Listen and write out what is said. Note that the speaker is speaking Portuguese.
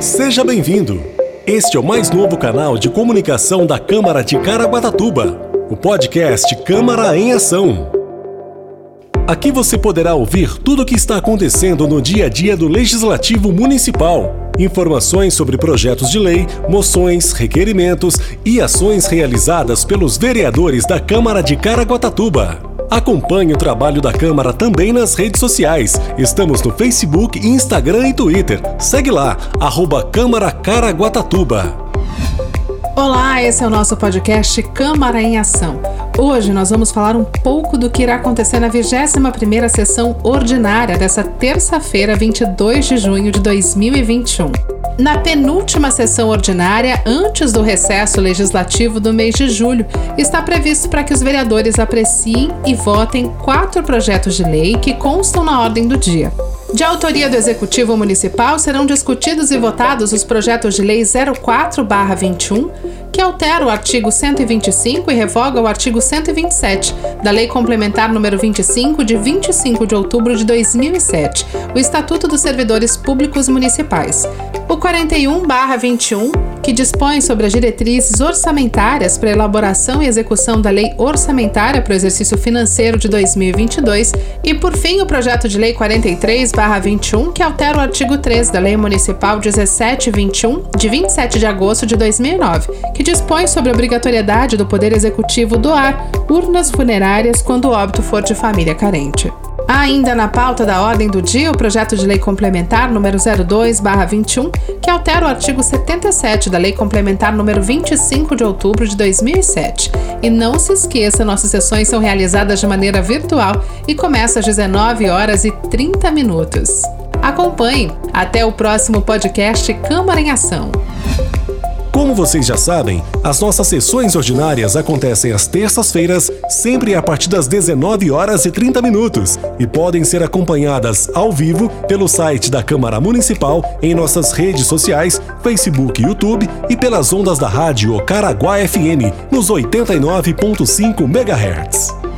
Seja bem-vindo. Este é o mais novo canal de comunicação da Câmara de Caraguatatuba, o podcast Câmara em Ação. Aqui você poderá ouvir tudo o que está acontecendo no dia a dia do Legislativo Municipal. Informações sobre projetos de lei, moções, requerimentos e ações realizadas pelos vereadores da Câmara de Caraguatatuba. Acompanhe o trabalho da Câmara também nas redes sociais. Estamos no Facebook, Instagram e Twitter. Segue lá, arroba Câmara Caraguatatuba. Olá, esse é o nosso podcast Câmara em Ação. Hoje nós vamos falar um pouco do que irá acontecer na 21ª sessão ordinária dessa terça-feira, 22 de junho de 2021. Na penúltima sessão ordinária, antes do recesso legislativo do mês de julho, está previsto para que os vereadores apreciem e votem quatro projetos de lei que constam na ordem do dia. De autoria do Executivo Municipal, serão discutidos e votados os projetos de lei 04-21, que altera o artigo 125 e revoga o artigo 127 da Lei Complementar número 25 de 25 de outubro de 2007, o Estatuto dos Servidores Públicos Municipais. O 41/21, que dispõe sobre as diretrizes orçamentárias para elaboração e execução da Lei Orçamentária para o exercício financeiro de 2022, e por fim o projeto de lei 43/21, que altera o artigo 3 da Lei Municipal 1721 de 27 de agosto de 2009, que dispõe sobre a obrigatoriedade do Poder Executivo doar urnas funerárias quando o óbito for de família carente. Ainda na pauta da ordem do dia, o projeto de lei complementar número 02/21, que altera o artigo 77 da Lei Complementar número 25 de outubro de 2007. E não se esqueça, nossas sessões são realizadas de maneira virtual e começa às 19 horas e 30 minutos. Acompanhe. Até o próximo podcast Câmara em Ação. Vocês já sabem, as nossas sessões ordinárias acontecem às terças-feiras, sempre a partir das 19 horas e 30 minutos, e podem ser acompanhadas ao vivo pelo site da Câmara Municipal, em nossas redes sociais, Facebook e YouTube e pelas ondas da rádio Caraguá FM nos 89.5 MHz.